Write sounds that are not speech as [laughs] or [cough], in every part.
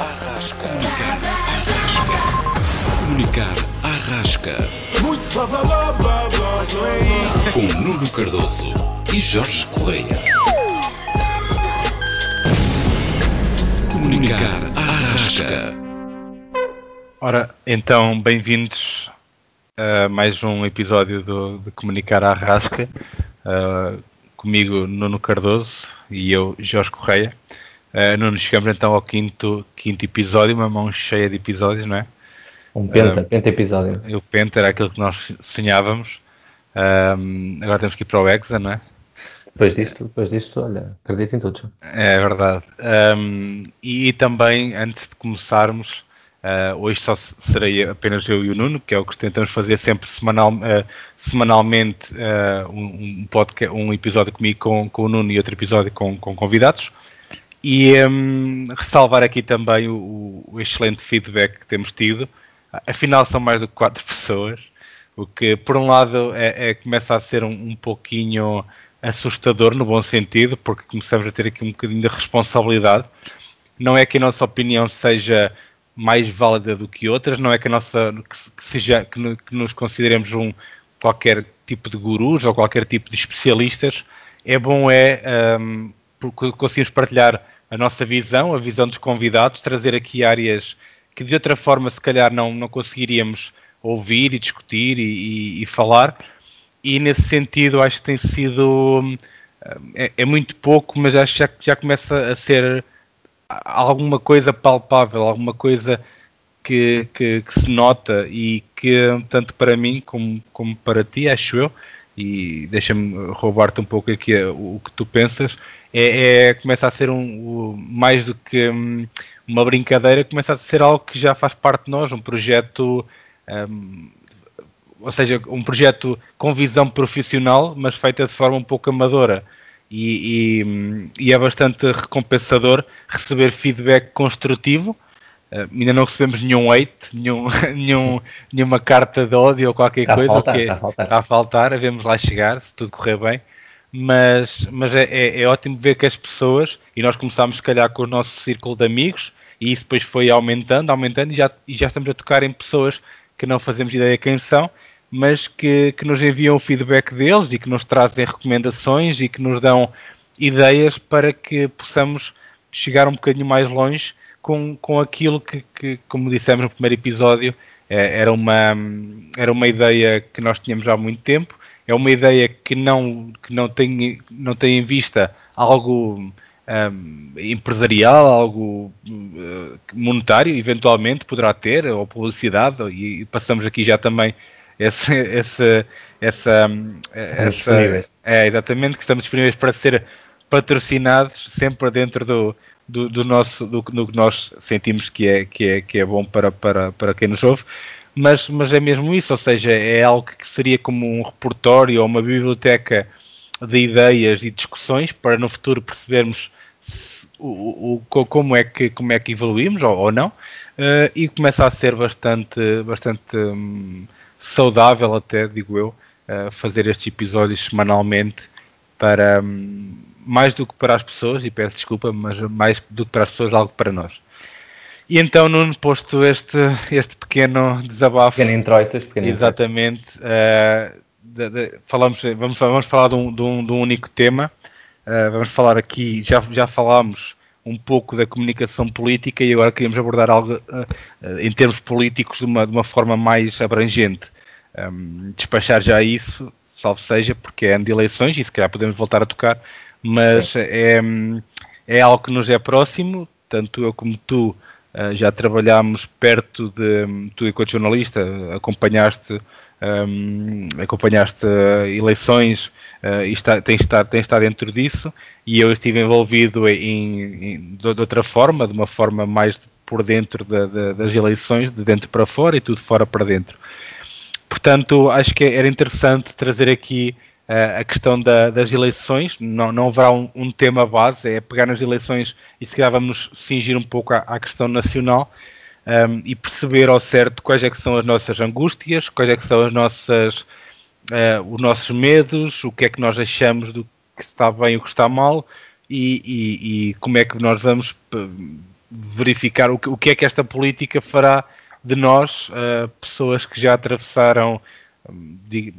Arrasca. Comunicar Arrasca. Comunicar Arrasca. Muito blá blá blá blá blá blá. Com Nuno Cardoso e Jorge Correia. Comunicar Arrasca. Ora, então, bem-vindos a mais um episódio do, de Comunicar à Rasca. Uh, comigo, Nuno Cardoso e eu, Jorge Correia. Uh, Nuno, chegamos então ao quinto, quinto episódio, uma mão cheia de episódios, não é? Um penta, Uh, penta episódio. O Penta era aquilo que nós sonhávamos. Um, agora temos que ir para o Exa, não é? Depois disto, depois disto, olha, acredito em tudo. É verdade. Um, e, também, antes de começarmos, uh, hoje só se- serei apenas eu e o Nuno, que é o que tentamos fazer sempre semanal, uh, semanalmente uh, um, um, podcast, um episódio comigo com, com o Nuno e outro episódio com, com convidados. E um, ressalvar aqui também o, o excelente feedback que temos tido. Afinal, são mais do que quatro [laughs] pessoas, o que, por um lado, é, é- começa a ser um, um pouquinho assustador, no bom sentido, porque começamos a ter aqui um bocadinho de responsabilidade. Não é que a nossa opinião seja mais válida do que outras, não é que a nossa que, se- que seja que, que nos consideremos um qualquer tipo de gurus ou qualquer tipo de especialistas. É bom é hum, porque conseguimos partilhar a nossa visão, a visão dos convidados, trazer aqui áreas que de outra forma se calhar não, não conseguiríamos ouvir e discutir e, e- e falar. E nesse sentido acho que tem sido hum, é, é muito pouco, mas acho que já, já começa a ser alguma coisa palpável, alguma coisa que, que, que se nota e que tanto para mim como, como para ti, acho eu, e deixa-me roubar-te um pouco aqui eh, o, o que tu pensas, é, é- começa a ser um, o- mais do que hum, uma brincadeira, começa a ser algo que já faz parte de nós, um projeto, hum, ou seja, um projeto com visão profissional, mas feita de forma um pouco amadora. E, e, hum, e é bastante recompensador receber feedback construtivo. Uh, ainda não recebemos nenhum hate, nenhum, [laughs] nenhum, nenhuma carta de ódio ou qualquer a coisa. faltar, está a faltar. está a faltar, vemos lá chegar, se tudo correr bem. Mas, mas é, é, é ótimo ver que as pessoas, e nós começámos se calhar com o nosso círculo de amigos, e isso depois foi aumentando, aumentando, e já, e já estamos a tocar em pessoas que não fazemos ideia quem são, mas que, que nos enviam o feedback deles e que nos trazem recomendações e que nos dão ideias para que possamos chegar um bocadinho mais longe com, com aquilo que, que, como dissemos no primeiro episódio, eh, era uma, era uma ideia que nós tínhamos há muito tempo, é uma ideia que não, que não, tem, não tem em vista algo hum, empresarial, algo hum, monetário, eventualmente poderá ter, ou publicidade, e, passamos aqui já também esse, esse, essa, hum, essa é exatamente que estamos disponíveis para ser patrocinados sempre dentro do, do, do nosso do, do que nós sentimos que é que é que é bom para para, para quem nos ouve mas mas é mesmo isso ou seja é algo que seria como um repertório ou uma biblioteca de ideias e discussões para no futuro percebermos o, o, co- como é que como é que evoluímos ou, ou não eh, e começa a ser bastante bastante hum, saudável até digo eu eh, fazer estes episódios semanalmente para hum, mais do que para as pessoas e peço desculpa mas mais do que para as pessoas algo para nós e então Nuno posto este este pequeno desabafo Pequeno introitos, pequeno introitos. Exatamente. eh, de- de- falamos, vamos, vamos falar de um, de um- de um único tema. Eh, vamos falar aqui, já, já falámos um pouco da comunicação política e agora queríamos abordar algo eh, em termos políticos de uma, de uma forma mais abrangente. Um, despachar já isso, salvo seja, porque é ano de eleições e se calhar podemos voltar a tocar, mas é, é algo que nos é próximo, tanto eu como tu Uh, já trabalhámos perto de tu enquanto jornalista acompanhaste um, acompanhaste uh, eleições uh, e está, tens, estado, estado dentro disso e eu estive envolvido em, em, de, de outra forma, de uma forma mais por dentro da, da, das eleições, de dentro para fora e tudo fora para dentro. Portanto, acho que era interessante trazer aqui a questão da, das eleições. Não, não haverá um, um, tema base, é pegar nas eleições e se calhar vamos cingir um pouco à, à questão nacional um, e perceber ao certo quais é que são as nossas angústias, quais é que são as nossas, uh, os nossos medos, o que é que nós achamos do que está bem e o que está mal e, e, e como é que nós vamos verificar o que, o que é que esta política fará de nós, uh, pessoas que já atravessaram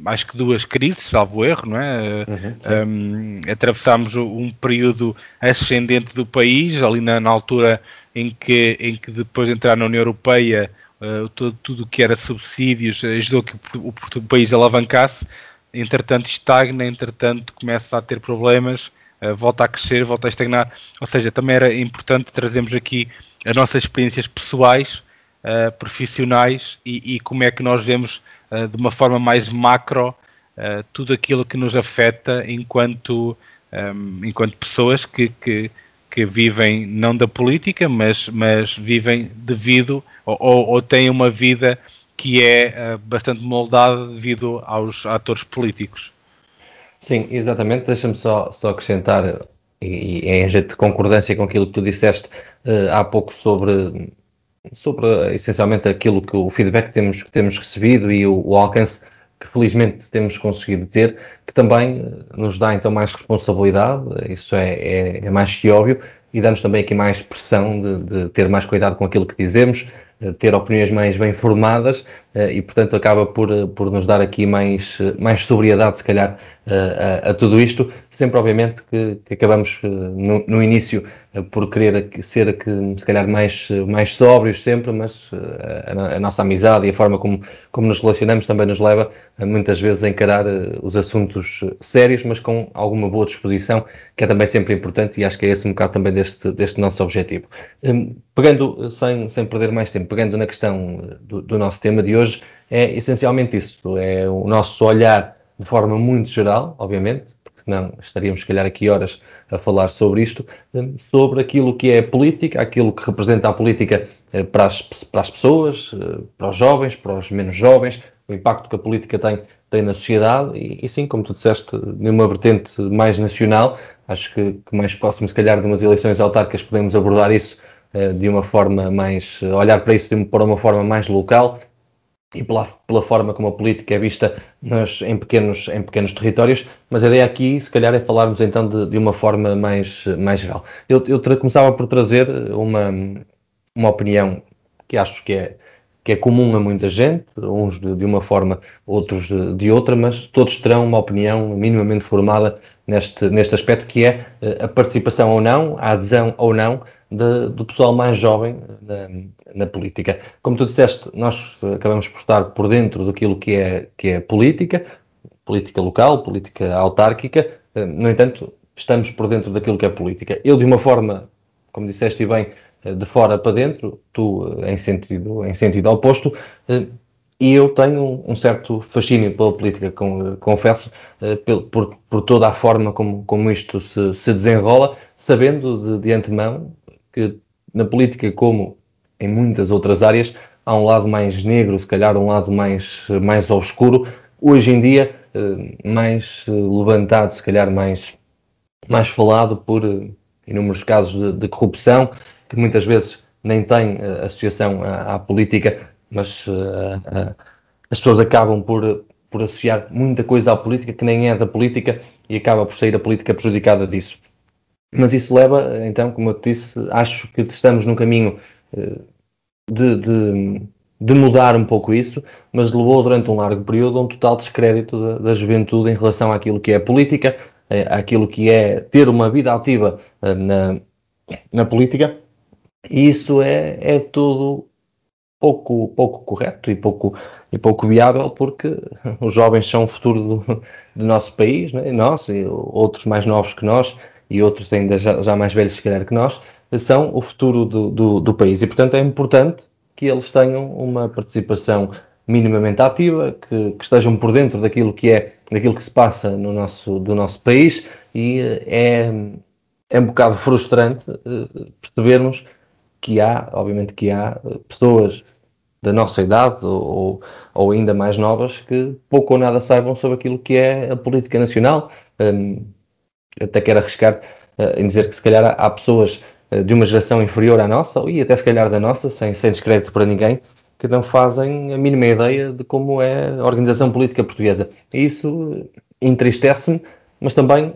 acho que duas crises, salvo erro, não é? Uhum, um, atravessámos um período ascendente do país, ali na, na, altura em que, em que depois de entrar na União Europeia, uh, todo, tudo o que era subsídios ajudou que o, o, o, país alavancasse, entretanto estagna, entretanto começa a ter problemas, uh, volta a crescer, volta a estagnar, ou seja, também era importante trazermos aqui as nossas experiências pessoais, uh, profissionais e, e como é que nós vemos uh, de uma forma mais macro uh, tudo aquilo que nos afeta enquanto, um, enquanto pessoas que, que, que, vivem não da política, mas, mas vivem devido ou, ou, têm uma vida que é uh, bastante moldada devido aos atores políticos. Sim, exatamente. Deixa-me só, só acrescentar, e, e é em jeito de concordância com aquilo que tu disseste uh, há pouco sobre sobre essencialmente aquilo que o feedback que temos, que temos recebido e o, o, alcance que felizmente temos conseguido ter, que também eh, nos dá então mais responsabilidade, isso é, é, é mais que óbvio, e dá-nos também aqui mais pressão de, de, ter mais cuidado com aquilo que dizemos, ter opiniões mais bem formadas eh, e, portanto, acaba por, eh, por nos dar aqui mais, mais sobriedade, se calhar, a, a tudo isto. Sempre, obviamente, que, que acabamos no, no início eh, por querer ser que, se calhar mais, mais sóbrios sempre, mas eh, a, a, nossa amizade e a forma como, como nos relacionamos também nos leva muitas vezes a encarar eh, os assuntos sérios, mas com alguma boa disposição, que é também sempre importante e acho que é esse um bocado também deste, deste nosso objetivo. Hum, pegando, sem, sem perder mais tempo, pegando na questão do, do nosso tema de hoje, é essencialmente isso, é o nosso olhar de forma muito geral, obviamente, não estaríamos, se calhar, aqui horas a falar sobre isto, eh, sobre aquilo que é política, aquilo que representa a política eh, para as, para as pessoas, eh, para os jovens, para os menos jovens, o impacto que a política tem, tem na sociedade e, e sim, como tu disseste, numa vertente mais nacional, acho que, que mais próximo, se calhar, de umas eleições autárquicas podemos abordar isso de uma forma mais, olhar para isso de, para uma forma mais local e pela, pela forma como a política é vista nos, em, pequenos, em pequenos territórios, mas a ideia aqui, se calhar, é falarmos então de, de uma forma mais, mais geral. Eu, eu começava por trazer uma, uma opinião que acho que é, que é comum a muita gente, uns de, de uma forma, outros de, de, outra, mas todos terão uma opinião minimamente formada neste, neste aspecto, que é eh, a participação ou não, a adesão ou não de, do pessoal mais jovem na, na, política. Como tu disseste, nós acabamos por estar por dentro daquilo que é, que é política, política local, política autárquica, eh, no entanto, estamos por dentro daquilo que é política. Eu, de uma forma, como disseste bem, eh, de fora para dentro, tu em sentido, em sentido oposto, e eu tenho um certo fascínio pela política, confesso, por, por toda a forma como, como isto se, se desenrola, sabendo de, de antemão que na política, como em muitas outras áreas, há um lado mais negro, se calhar um lado mais, mais obscuro, hoje em dia eh, mais eh, levantado, se calhar mais, mais falado por eh, inúmeros casos de, de corrupção, que muitas vezes nem têm associação à, à política, mas uh, as pessoas acabam por, por associar muita coisa à política que nem é da política e acaba por sair a política prejudicada disso. Mas isso leva, então, como eu te disse, acho que estamos num caminho eh, de, de, de, mudar um pouco isso, mas levou durante um largo período um total descrédito da, da juventude em relação àquilo que é política, eh, àquilo que é ter uma vida ativa eh, na, na política, e isso é, é tudo pouco, pouco correto e pouco, e pouco viável, porque os jovens são o futuro do, [laughs] do nosso país, né? nós e outros mais novos que nós, e outros ainda já, já mais velhos, se calhar, que nós, são o futuro do, do, do, país. E, portanto, é importante que eles tenham uma participação minimamente ativa, que, que, estejam por dentro daquilo que é, daquilo que se passa no nosso, do nosso país e eh, é, é um bocado frustrante uh, percebermos que há, obviamente que há eh, pessoas da nossa idade ou, ou ainda mais novas que pouco ou nada saibam sobre aquilo que é a política nacional. Um, até quero arriscar uh, em dizer que se calhar há, pessoas uh, de uma geração inferior à nossa, e até se calhar da nossa, sem, sem descrédito para ninguém, que não fazem a mínima ideia de como é a organização política portuguesa. E isso entristece-me, mas também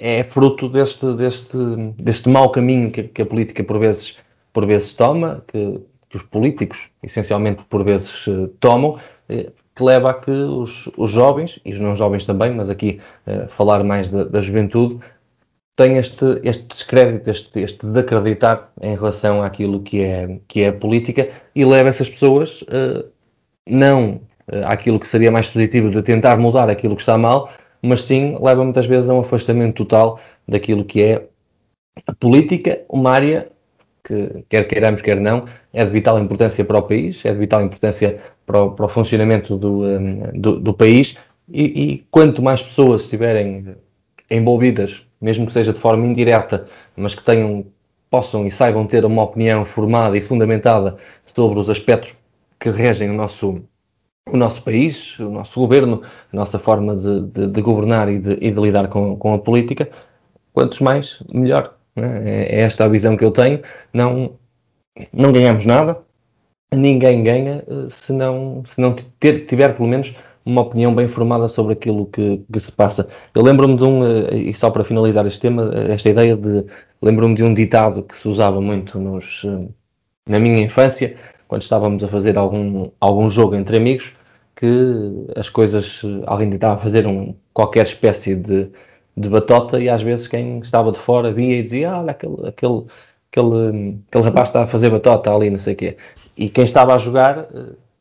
é fruto deste, deste, deste mau caminho que, que, a política por vezes por vezes toma, que, que os políticos essencialmente por vezes tomam, que leva a que os, os, jovens, e os não jovens também, mas aqui uh, falar mais da, da juventude, tem este, este descrédito, este, este de acreditar em relação àquilo que é, que é a política e leva essas pessoas uh, não uh, àquilo que seria mais positivo de tentar mudar aquilo que está mal, mas sim leva muitas vezes a um afastamento total daquilo que é a política, uma área que, quer queiramos, quer não, é de vital importância para o país, é de vital importância para o, para o funcionamento do, um, do, do, país e, e quanto mais pessoas estiverem envolvidas mesmo que seja de forma indireta, mas que tenham, possam e saibam ter uma opinião formada e fundamentada sobre os aspectos que regem o nosso, o nosso país, o nosso governo, a nossa forma de, de, de governar e de, e de, lidar com, com a política, quantos mais, melhor. É? é esta a visão que eu tenho. Não, não ganhamos nada, ninguém ganha eh, se não, se não tiver pelo menos uma opinião bem formada sobre aquilo que, que se passa. Eu lembro-me de um, eh, e só para finalizar este tema, eh, esta ideia de. Lembro-me de um ditado que se usava muito nos, na minha infância, quando estávamos a fazer algum, algum jogo entre amigos, que as coisas. Alguém tentava fazer um, qualquer espécie de, de batota e às vezes quem estava de fora via e dizia: ah, Olha, aquele. aquele Aquele, aquele rapaz está a fazer batota ali, não sei o quê. E quem estava a jogar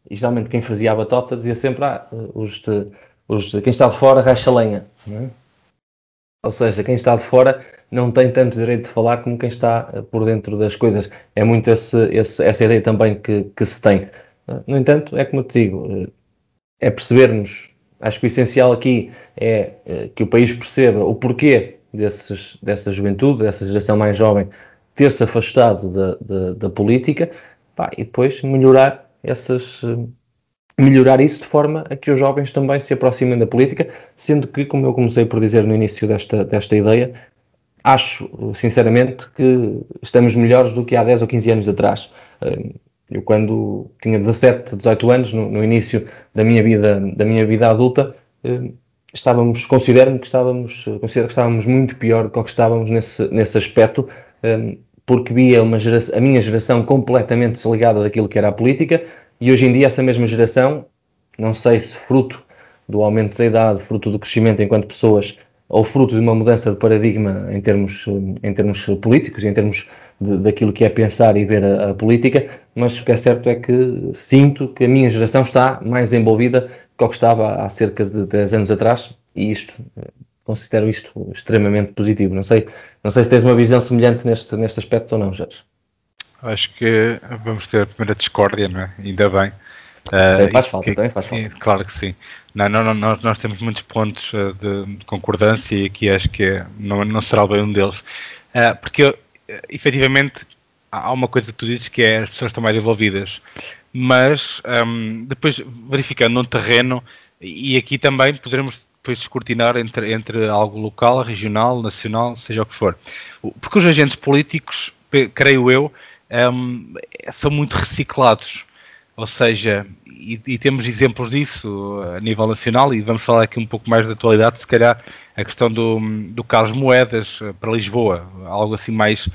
e geralmente quem fazia a batota dizia sempre: ah, os de, os de, quem está de fora racha lenha. É? Ou seja, quem está de fora não tem tanto direito de falar como quem está eh, por dentro das coisas. É muito esse, esse, essa ideia também que, que se tem. No entanto, é como eu te digo, eh, é percebermos. Acho que o essencial aqui é eh, que o país perceba o porquê desses, dessa juventude, dessa geração mais jovem, ter-se afastado da, da, da política pá, e depois melhorar essas eh, melhorar isso de forma a que os jovens também se aproximem da política, sendo que, como eu comecei por dizer no início desta, desta ideia, acho sinceramente que estamos melhores do que há 10 ou 15 anos atrás. Eh, eu quando tinha 17, 18 anos, no, no início da minha vida, da minha vida adulta, eh, estávamos, considero que estávamos, considero que estávamos muito pior do que estávamos nesse, nesse aspecto, porque via uma geração, a minha geração completamente desligada daquilo que era a política e hoje em dia essa mesma geração, não sei se fruto do aumento da idade, fruto do crescimento enquanto pessoas ou fruto de uma mudança de paradigma em termos, em termos políticos, em termos de, daquilo que é pensar e ver a, a, política, mas o que é certo é que sinto que a minha geração está mais envolvida que o que estava há cerca de 10 anos atrás e isto considero isto extremamente positivo. Não sei, não sei se tens uma visão semelhante neste, neste aspecto ou não, Jorge. Acho que vamos ter a primeira discórdia, não é? Ainda bem. Uh, faz falta, que, faz falta. claro que sim. Não, não, não, nós, nós temos muitos pontos de, de, concordância e aqui acho que é, não, não será bem um deles. Uh, porque, uh, efetivamente, há uma coisa que tu dizes que é as pessoas estão mais envolvidas. Mas, um, depois, verificando no terreno, e aqui também poderemos depois descortinar entre, entre algo local, regional, nacional, seja o que for. Porque os agentes políticos, creio eu, um, são muito reciclados. Ou seja, e, e, temos exemplos disso a nível nacional, e vamos falar aqui um pouco mais da atualidade, se calhar a questão do, do Carlos Moedas eh, para Lisboa, algo assim mais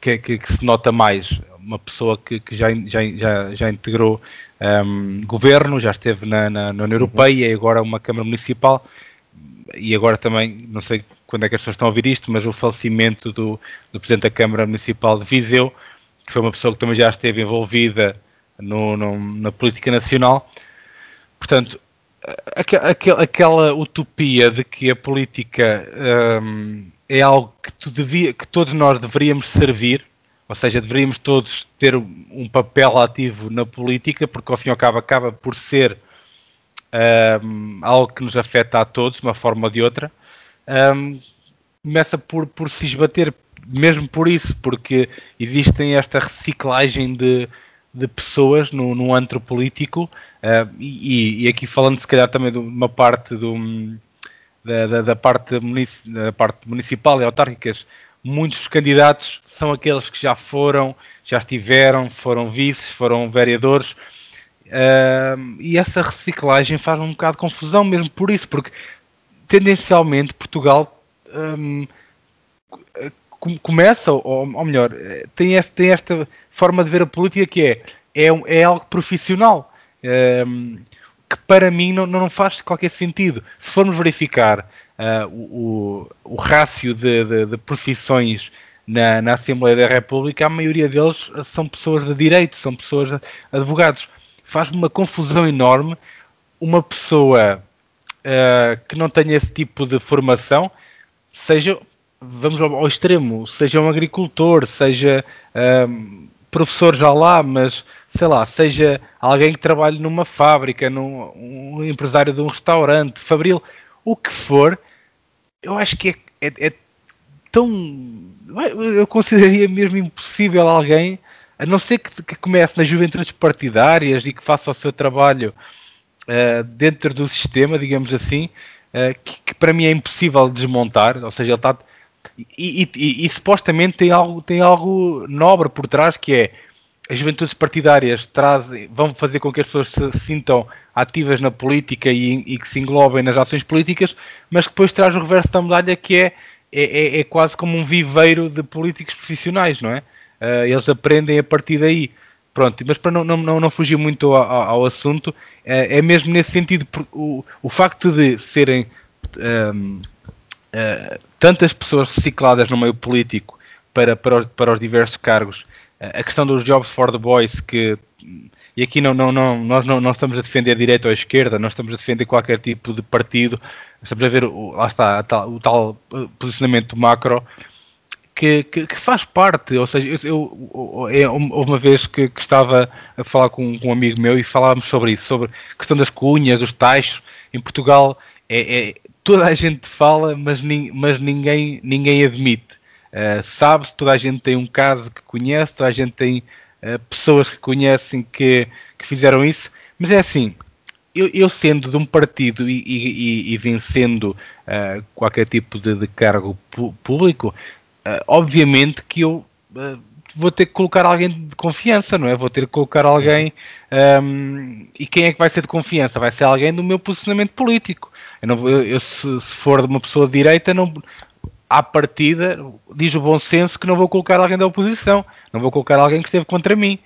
que, que, que se nota mais. Uma pessoa que, que já, já, já, já integrou um, governo, já esteve na, na, na União Europeia e agora uma Câmara Municipal. E agora também, não sei quando é que as pessoas estão a ouvir isto, mas o falecimento do, do Presidente da Câmara Municipal de Viseu, que foi uma pessoa que também já esteve envolvida no, no, na política nacional. Portanto, aquela, aquela utopia de que a política um, é algo que, devia, que todos nós deveríamos servir ou seja, deveríamos todos ter um papel ativo na política, porque ao fim e ao cabo acaba por ser um, algo que nos afeta a todos, de uma forma ou de outra. Um, começa por, por se esbater, mesmo por isso, porque existem esta reciclagem de, de pessoas no, no antro político, uh, e, e, aqui falando se calhar também de uma parte do, da, da, da parte, da parte municipal e autárquicas, muitos candidatos são aqueles que já foram, já estiveram, foram vices, foram vereadores. Uh, e essa reciclagem faz um bocado de confusão mesmo por isso, porque tendencialmente Portugal um, começa, ou, ou melhor, eh, tem, este, tem esta forma de ver a política que é, é, é algo profissional, um, que para mim não, não faz qualquer sentido. Se formos verificar uh, o, o, o rácio de, de, de profissões na, na, Assembleia da República, a maioria deles são pessoas de direito, são pessoas advogados. Faz-me uma confusão enorme uma pessoa uh, que não tenha esse tipo de formação, seja, vamos ao, ao extremo, seja um agricultor, seja um, professor já lá, mas sei lá, seja alguém que trabalhe numa fábrica, num um empresário de um restaurante, fabril, o que for, eu acho que é, é, é tão. Eu consideraria mesmo impossível alguém, a não ser que, que comece nas juventudes partidárias e que faça o seu trabalho uh, dentro do sistema, digamos assim, uh, que, que, para mim é impossível desmontar, ou seja, ele está. E, e, e, e, supostamente tem algo, tem algo nobre por trás que é as juventudes partidárias trazem, vão fazer com que as pessoas se sintam ativas na política e, e, que se englobem nas ações políticas, mas que depois traz o reverso da medalha que é, é, é, é quase como um viveiro de políticos profissionais, não é? Uh, eles aprendem a partir daí. Pronto, mas para não, não, não fugir muito ao, ao assunto, é, é, mesmo nesse sentido, o, o facto de serem um, uh, eh, tantas pessoas recicladas no meio político para, para, os, para os diversos cargos, a questão dos jobs for the boys, que e aqui não, não, não, nós não, não estamos a defender direita ou esquerda, nós estamos a defender qualquer tipo de partido, estamos a ver, lá está, tal, o tal eh, posicionamento macro que, que, que, faz parte, ou seja, eu, eu, eu houve uma vez que, que, estava a falar com, com, um amigo meu e falávamos sobre isso, sobre a questão das cunhas, dos taxos. Em Portugal é, é toda a gente fala, mas, nin, mas ninguém, ninguém admite. Uh, Sabe-se, toda a gente tem um caso que conhece, toda a gente tem uh, pessoas que conhecem que, que fizeram isso, mas é assim, eu, eu, sendo de um partido e, e, e vencendo uh, qualquer tipo de, de cargo público, uh, obviamente que eu uh, vou ter que colocar alguém de confiança, não é? Vou ter que colocar alguém. Um, e quem é que vai ser de confiança? Vai ser alguém do meu posicionamento político. Eu, não, eu, eu se, se, for de uma pessoa de direita, não, à partida, diz o bom senso que não vou colocar alguém da oposição, não vou colocar alguém que esteve contra mim.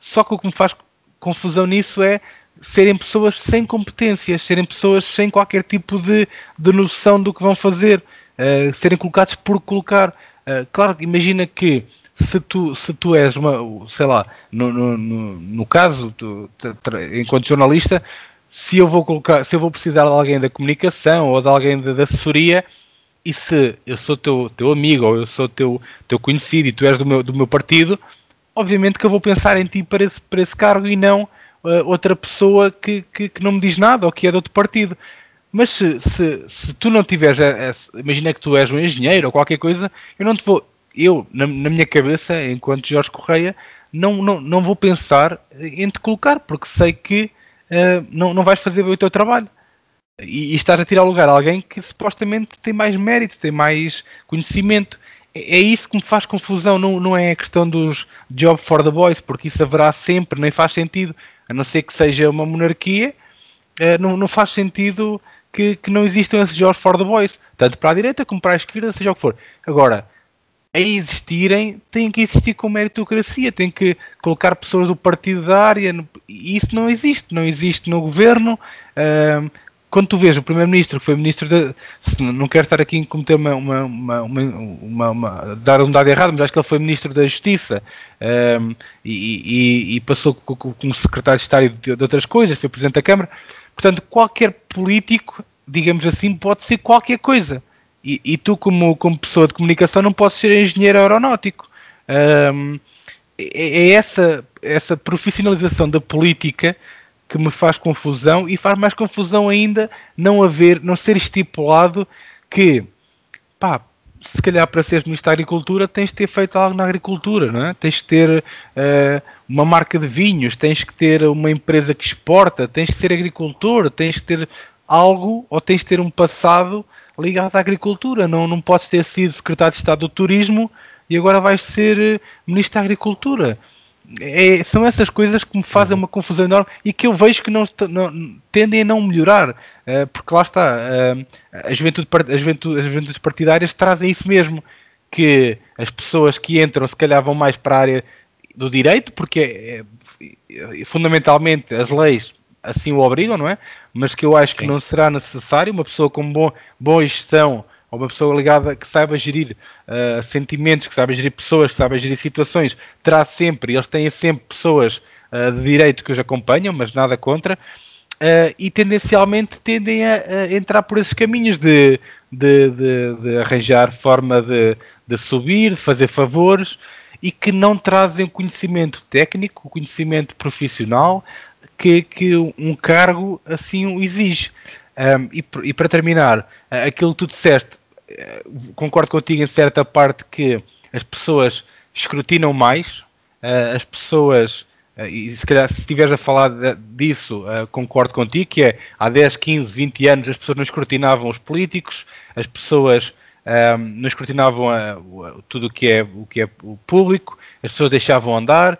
Só que o que me faz confusão nisso é serem pessoas sem competências, serem pessoas sem qualquer tipo de, de noção do que vão fazer uh, serem colocados por colocar. Uh, claro, imagina que se tu, se tu és uma, sei lá, no, no, no, no caso, tu, enquanto jornalista, se eu vou colocar, se eu vou precisar de alguém da comunicação ou de alguém da, assessoria, e se eu sou teu, teu amigo ou eu sou teu, teu conhecido e tu és do meu, do meu partido, obviamente que eu vou pensar em ti para esse, para esse cargo e não uh, outra pessoa que, que, que, não me diz nada ou que é de outro partido. Mas se, se, se tu não tiveres, imagina que tu és um engenheiro ou qualquer coisa, eu não te vou, eu, na, na minha cabeça, enquanto Jorge Correia, não, não, não vou pensar em te colocar, porque sei que uh, não, não vais fazer bem o teu trabalho. E, e estás a tirar lugar a alguém que supostamente tem mais mérito, tem mais conhecimento. É, é isso que me faz confusão, não, não é a questão dos job for the boys, porque isso haverá sempre, nem faz sentido, a não ser que seja uma monarquia, uh, não, não faz sentido que, que não existam esses jogos for the boys, tanto para a direita como para a esquerda, seja o que for. Agora, a existirem, tem que existir com meritocracia, tem que colocar pessoas do partido da área, e isso não existe, não existe no governo. Uh, quando tu vês o primeiro-ministro, que foi ministro da. Não quero estar aqui a cometer uma, uma, uma, uma, dar um dado errado, mas acho que ele foi ministro da Justiça um, e, e, e, passou como secretário de Estado de, de outras coisas, foi presidente da Câmara. Portanto, qualquer político, digamos assim, pode ser qualquer coisa. E, e tu, como, como pessoa de comunicação, não podes ser engenheiro aeronáutico. Um, é, é essa, essa profissionalização da política que me faz confusão e faz mais confusão ainda não haver, não ser estipulado que, pá, se calhar para seres Ministro da Agricultura tens de ter feito algo na agricultura, não é? Tens de ter uh, uma marca de vinhos, tens que ter uma empresa que exporta, tens de ser agricultor, tens de ter algo ou tens de ter um passado ligado à agricultura. Não, não podes ter sido secretário de Estado do Turismo e agora vais ser eh, Ministro da Agricultura. É, são essas coisas que me fazem uma confusão enorme e que eu vejo que não, não tendem a não melhorar, uh, porque lá está, uh, a juventude, a juventude, as juventudes partidárias trazem isso mesmo, que as pessoas que entram se calhar vão mais para a área do direito, porque é, é, fundamentalmente as leis assim o obrigam, não é? Mas que eu acho Sim. que não será necessário uma pessoa com bom, boa gestão ou uma pessoa ligada que saiba gerir uh, sentimentos, que saiba gerir pessoas, que saiba gerir situações, terá sempre, eles têm sempre pessoas uh, de direito que os acompanham, mas nada contra, uh, e tendencialmente tendem a, a, entrar por esses caminhos de, de, de, de arranjar forma de, de subir, de fazer favores e que não trazem conhecimento técnico, conhecimento profissional que, que um cargo assim o exige. Um, e, e, para terminar, aquilo que tu disseste, concordo contigo em certa parte que as pessoas escrutinam mais, eh, as pessoas Uh, e se calhar se estiveres a falar disso, concordo contigo, que é há 10, 15, 20 anos as pessoas não escrutinavam os políticos, as pessoas um, não escrutinavam tudo o que, é, o que é o público, as pessoas deixavam andar,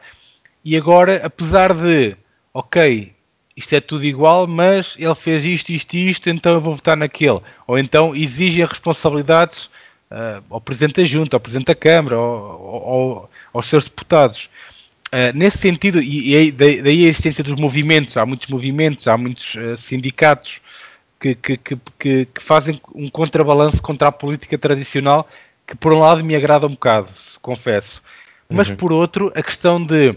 e agora, apesar de, ok, isto é tudo igual, mas ele fez isto, isto e isto, então eu vou votar naquele. Ou então exigem responsabilidades uh, ao Presidente da Junta, ao Presidente da Câmara, ou aos seus deputados. Uh, nesse sentido, e, e daí a existência dos movimentos, há muitos movimentos, há muitos uh, sindicatos que, que, que, que, fazem um contrabalanço contra a política tradicional, que por um lado me agrada um bocado, confesso. Mas uhum. por outro, a questão de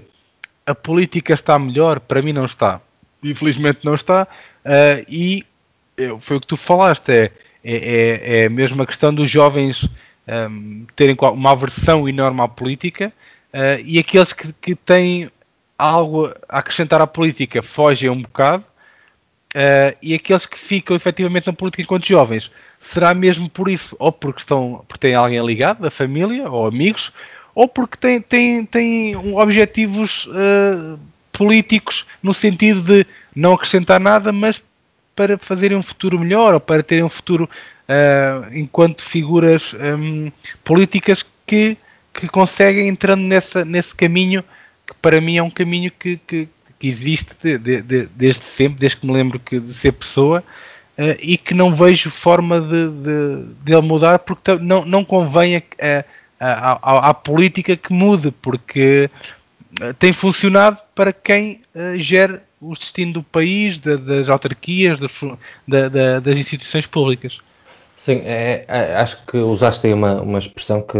a política está melhor, para mim não está. Infelizmente não está. Uh, e foi o que tu falaste, é, é, é, é mesmo a questão dos jovens um, terem uma aversão enorme à política Uh, e aqueles que, que têm algo a acrescentar à política fogem um bocado. Uh, e aqueles que ficam efetivamente na política enquanto jovens, será mesmo por isso, ou porque, estão, porque têm alguém ligado, da família ou amigos, ou porque têm, têm, têm objetivos políticos no sentido de não acrescentar nada, mas para fazerem um futuro melhor ou para terem um futuro uh, enquanto figuras um, políticas que que conseguem entrando nessa, nesse caminho que para mim é um caminho que, que, que existe de, de, de, desde sempre, desde que me lembro que, de ser pessoa uh, e que não vejo forma de, de, ele mudar porque não, não convém a, a, a, a política que mude porque tem funcionado para quem uh, gera o destino do país, da, das autarquias, da, da, das instituições públicas. Sim, é, é, acho que usaste aí uma, uma expressão que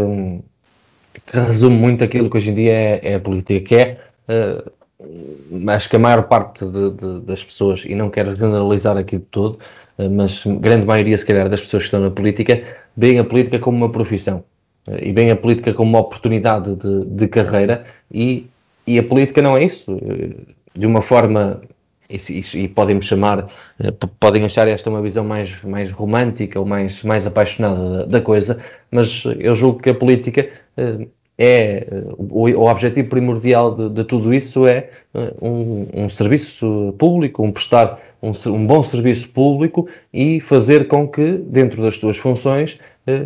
que resume muito aquilo que hoje em dia é, é a política, que é, uh, acho que a maior parte de, de, das pessoas, e não quero generalizar aqui de todo, uh, mas grande maioria, se calhar, das pessoas que estão na política, veem a política como uma profissão, e veem a política como uma oportunidade de, de carreira, e, e a política não é isso. De uma forma e, podem-me chamar, podem achar esta uma visão mais, mais romântica ou mais, mais apaixonada da, coisa, mas eu julgo que a política é o, o objetivo primordial de, de, tudo isso é eh, um, um serviço público, um prestar um, um, bom serviço público e fazer com que, dentro das tuas funções, eh,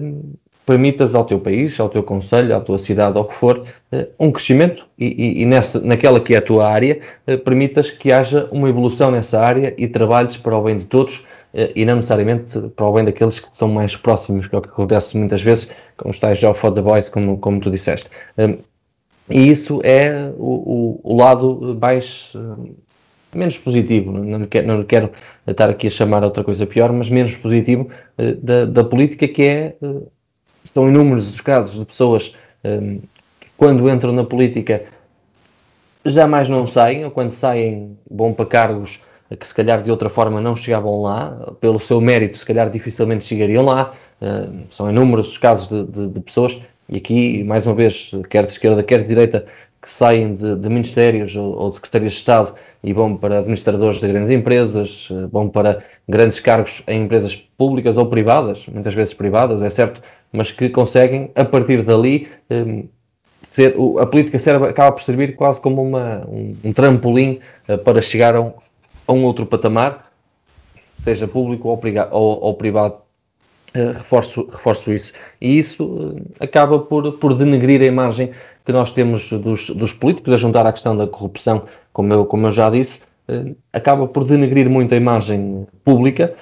permitas ao teu país, ao teu conselho, à tua cidade, ao que for, eh, um crescimento e, e, e, nessa, naquela que é a tua área, eh, permitas que haja uma evolução nessa área e trabalhes para o bem de todos eh, e não necessariamente para o bem daqueles que são mais próximos, que é o que acontece muitas vezes com os tais Job for the Boys, como, como tu disseste. Um, e isso é o, o, o lado mais um, menos positivo, não quero, não quero estar aqui a chamar outra coisa pior, mas menos positivo da, da política, que é, estão inúmeros os casos de pessoas um, que quando entram na política jamais não saem, ou quando saem vão para cargos que se calhar de outra forma não chegavam lá, pelo seu mérito, se calhar dificilmente chegariam lá. Uh, são inúmeros os casos de, de, de, pessoas, e aqui, mais uma vez, quer de esquerda, quer de direita, que saem de, de ministérios ou, ou, de secretarias de Estado e vão para administradores de grandes empresas, uh, vão para grandes cargos em empresas públicas ou privadas, muitas vezes privadas, é certo, mas que conseguem, a partir dali, um, ser, a política serve, acaba por servir quase como uma, um, um trampolim uh, para chegar a um, a um outro patamar, seja público ou, ou, ou privado. Uh, reforço, reforço isso. E isso uh, acaba por, por denegrir a imagem que nós temos dos, dos políticos, a juntar à questão da corrupção, como eu, como eu já disse, uh, acaba por denegrir muito a imagem pública,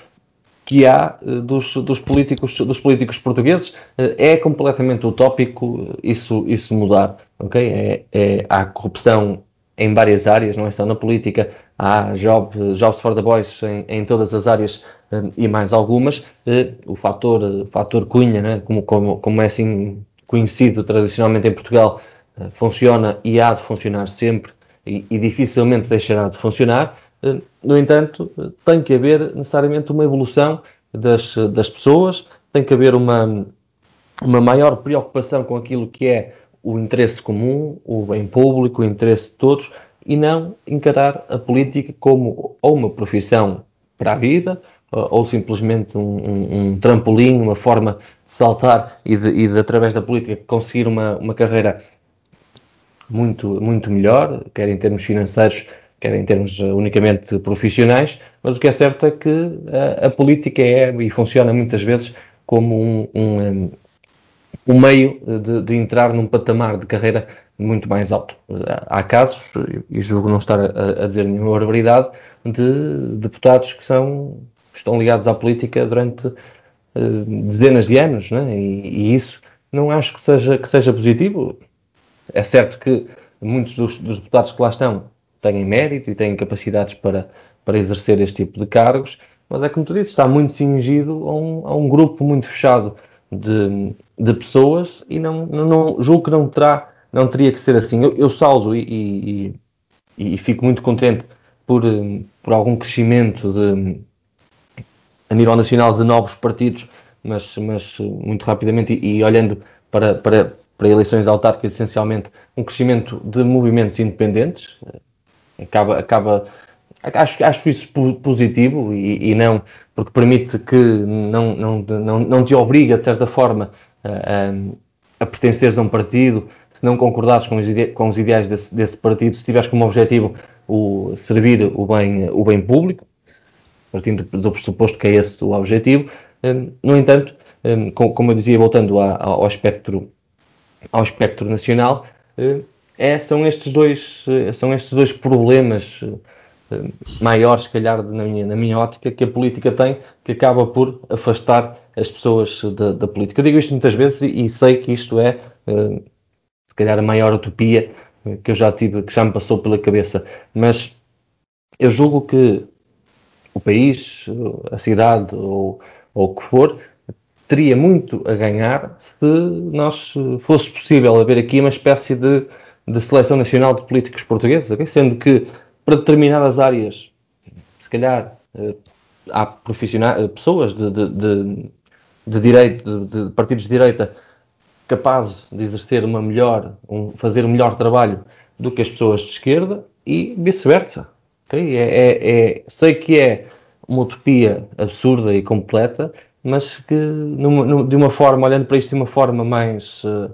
que há dos, dos, políticos, dos políticos portugueses. É completamente utópico isso, isso mudar. Okay? É, é, há corrupção em várias áreas, não é só na política, há job, jobs for the boys em, em todas as áreas e mais algumas. O fator, fator Cunha, né? como, como, como é assim conhecido tradicionalmente em Portugal, funciona e há de funcionar sempre e, e dificilmente deixará de funcionar. Eh, no entanto, tem que haver necessariamente uma evolução das, das pessoas, tem que haver uma, uma maior preocupação com aquilo que é o interesse comum, o bem público, o interesse de todos, e não encarar a política como ou uma profissão para a vida, ou simplesmente um, um, um trampolim, uma forma de saltar e de, e de, através da política, conseguir uma, uma carreira muito, muito melhor, quer em termos financeiros, quer em termos uh, unicamente profissionais, mas o que é certo é que a, a política é e funciona muitas vezes como um, um, um meio de, de, entrar num patamar de carreira muito mais alto. Há casos, e julgo não estar a, a dizer nenhuma barbaridade, de deputados que são estão ligados à política durante uh, dezenas de anos, né? e, e, isso não acho que seja, que seja positivo. É certo que muitos dos, dos, deputados que lá estão têm mérito e têm capacidades para, para exercer este tipo de cargos, mas é como tu disse, está muito cingido a um, a um grupo muito fechado de, de pessoas e não, não, não, julgo que não terá, não teria que ser assim. Eu, eu saldo e, e, e, fico muito contente por, por algum crescimento de, a nível nacional de novos partidos, mas, mas muito rapidamente e, e olhando para, para, para eleições autárquicas, essencialmente, um crescimento de movimentos independentes. Acaba, acaba acho, acho isso positivo e, e não, porque permite que não, não, não, não te obriga, de certa forma, a, a pertenceres a um partido, se não concordares com os, ide com os ideais desse, desse, partido, se tiveres como objetivo o servir o bem, o bem público, partindo do pressuposto que é esse o objetivo. No entanto, como eu dizia, voltando ao espectro ao espectro nacional, eh, é, são, estes dois, eh, são estes dois problemas maiores, se calhar, na minha, na minha ótica, que a política tem, que acaba por afastar as pessoas da, da política. Eu digo isto muitas vezes e, e sei que isto é, se calhar, a maior utopia que eu já tive, que já me passou pela cabeça, mas eu julgo que o país, a cidade ou, ou o que for, teria muito a ganhar se nós fosse possível haver aqui uma espécie de, de seleção nacional de políticos portugueses, okay? sendo que para determinadas áreas, se calhar eh, há profissionais, eh, pessoas de, de, de, de direito, de, partidos de direita capazes de exercer uma melhor, um, fazer um melhor trabalho do que as pessoas de esquerda e vice-versa. É, é, é, sei que é uma utopia absurda e completa, mas que numa, numa, de uma forma, olhando para isto de uma forma mais, uh,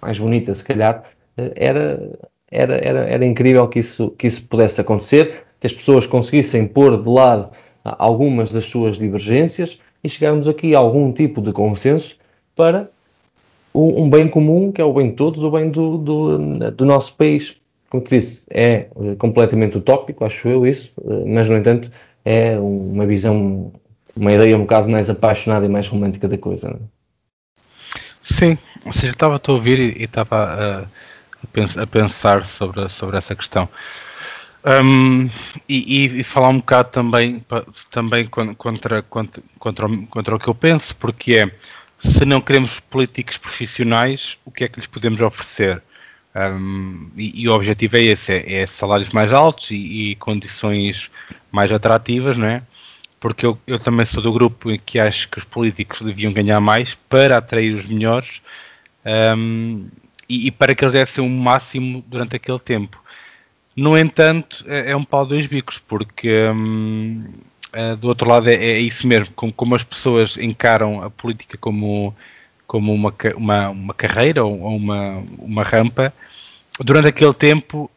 mais bonita, se calhar, uh, era, era, era, era incrível que isso, que isso pudesse acontecer, que as pessoas conseguissem pôr de lado algumas das suas divergências e chegarmos aqui a algum tipo de consenso para um, um bem comum, que é o bem de todos, o bem do, do, do nosso país. Como te disse, é eh, completamente utópico, acho eu isso, mas no entanto é uma visão uma ideia um bocado mais apaixonada e mais romântica da coisa. Não? É? Sim, ou seja, estava a ouvir e, estava a, a, pensar sobre, sobre essa questão. Um, e, e, falar um bocado também, também contra, contra, contra, contra o que eu penso, porque é se não queremos políticos profissionais, o que é que lhes podemos oferecer? Um, e, e, o objetivo é esse: é, é salários mais altos e, e, condições mais atrativas, não é? porque eu, eu também sou do grupo em que acho que os políticos deviam ganhar mais para atrair os melhores um, e, e, para que eles dessem o máximo durante aquele tempo. No entanto, é, é um pau dois bicos, porque um, uh, do outro lado é, é, isso mesmo, como, como, as pessoas encaram a política como, como uma, uma, uma carreira ou uma, uma rampa, durante aquele tempo,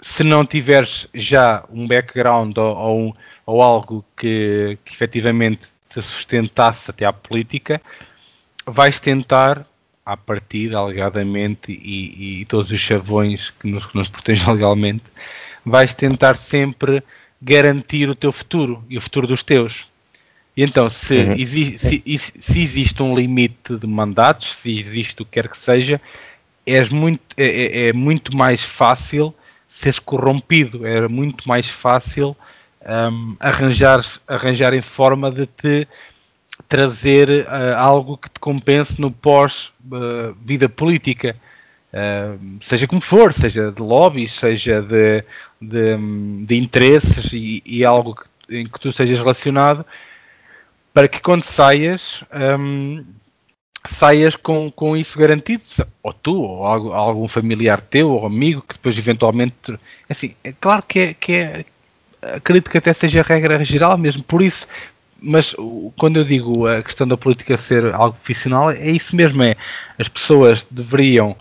se não tiveres já um background ou, ou ou algo que, que efetivamente te sustentasse até à política, vais tentar, à partida, alegadamente, e, e todos os chavões que nos, que nos protegem [laughs] legalmente, vais tentar sempre garantir o teu futuro e o futuro dos teus. E então, se, Uhum. exi- se, se- existe um limite de mandatos, se existe o que quer que seja, és muito, é, é- é muito mais fácil seres corrompido, é muito mais fácil hum, arranjares, arranjarem forma de te trazer ah, algo que te compense no pós-vida política. Ah, seja como for, seja de lobbies, seja de, de, hum, de interesses e, e algo que- em que tu estejas relacionado, para que quando saias, hum, saias com, com isso garantido, ou tu, ou algu- algum familiar teu, ou amigo, que depois eventualmente. Assim, é claro que é, que é. Acredito que até seja a regra geral mesmo, por isso. Mas quando eu digo a questão da política ser algo profissional, é isso mesmo: é as pessoas deveriam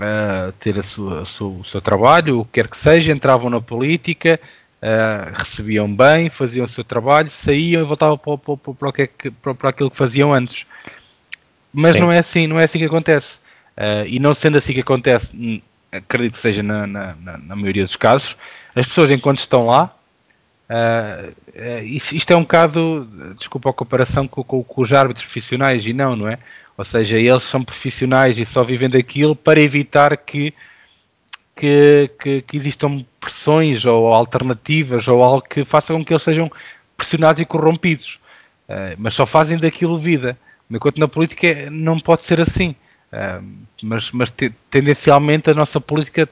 ah, ter a sua, a sua- o seu trabalho, o que quer que seja, entravam na política, ah, recebiam bem, faziam o seu trabalho, saíam e voltavam para, para, para, o que é que- para- para aquilo que faziam antes. Mas Sim. não é assim, não é assim que acontece. Ah, e não sendo assim que acontece, hum, acredito que seja na, na- na- maioria dos casos, as pessoas enquanto estão lá, isto, isto é um bocado, desculpa a comparação com, com- com os árbitros profissionais e não, não é? Ou seja, eles são profissionais e só vivem daquilo para evitar que, que, que, que existam pressões ou alternativas ou algo que faça com que eles sejam pressionados e corrompidos. Ah, mas só fazem daquilo vida. Enquanto na política não pode ser assim. Ah, mas mas te- tendencialmente a nossa política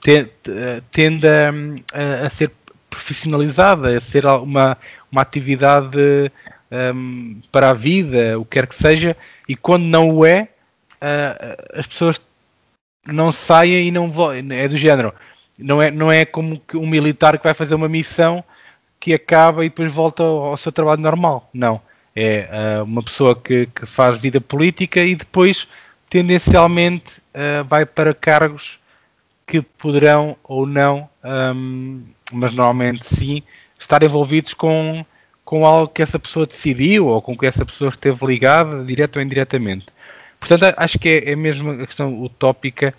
te- te- tende a, a- a ser profissionalizada, a ser uma, uma atividade hum, para a vida, o que quer que seja, e quando não o é, ah, as pessoas não saem e não. É do género. Não é, não é como um militar que vai fazer uma missão que acaba e depois volta ao, ao seu trabalho normal. Não. É ah, uma pessoa que, que faz vida política e depois, tendencialmente, ah, vai para cargos que poderão ou não, hum, mas normalmente sim, estar envolvidos com, com algo que essa pessoa decidiu ou com que essa pessoa esteve ligada, direto ou indiretamente. Portanto, acho que é, é mesmo a questão utópica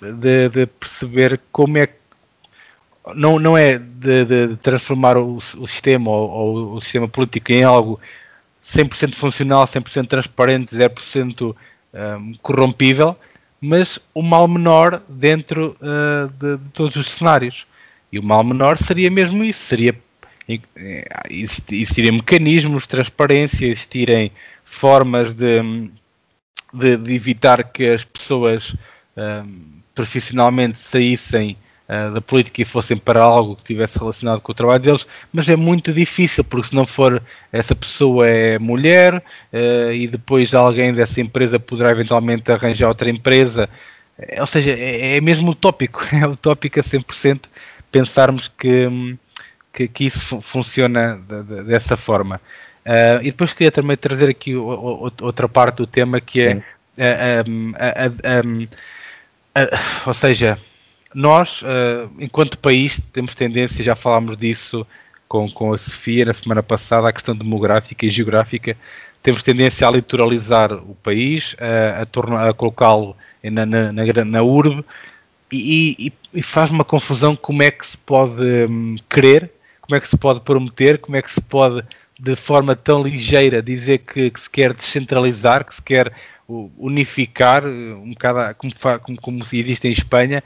de, de perceber como é que não, não é de, de transformar o, o sistema ou, ou o sistema político em algo 100% funcional, 100% transparente, 0% um, corrompível, mas o mal menor dentro uh, de, de todos os cenários. E o mal menor seria mesmo isso, seria existi- existirem mecanismos de transparência, existirem formas de, de, de evitar que as pessoas um, profissionalmente saíssem uh, da política e fossem para algo que tivesse relacionado com o trabalho deles, mas é muito difícil, porque se não for essa pessoa é mulher uh, e depois alguém dessa empresa poderá eventualmente arranjar outra empresa, Eh, ou seja, é, é mesmo utópico, [laughs] é utópico a 100% pensarmos que, hum, que, que isso fu- funciona de- de- dessa forma. Uh, e depois queria também trazer aqui o- o- outra parte do tema que é Sim. a- a- a- a- a- ou seja, nós, uh, enquanto país, temos tendência, já falámos disso com, com a Sofia na semana passada, a questão demográfica e geográfica, temos tendência a litoralizar o país, a, a, tornar- a colocá-lo na, na, na, na urbe, e, e- e faz uma confusão como é que se pode hum, querer, como é que se pode prometer, como é que se pode, de forma tão ligeira, dizer que, que se quer descentralizar, que se quer unificar, uh, um bocado como, como, como existe em Espanha,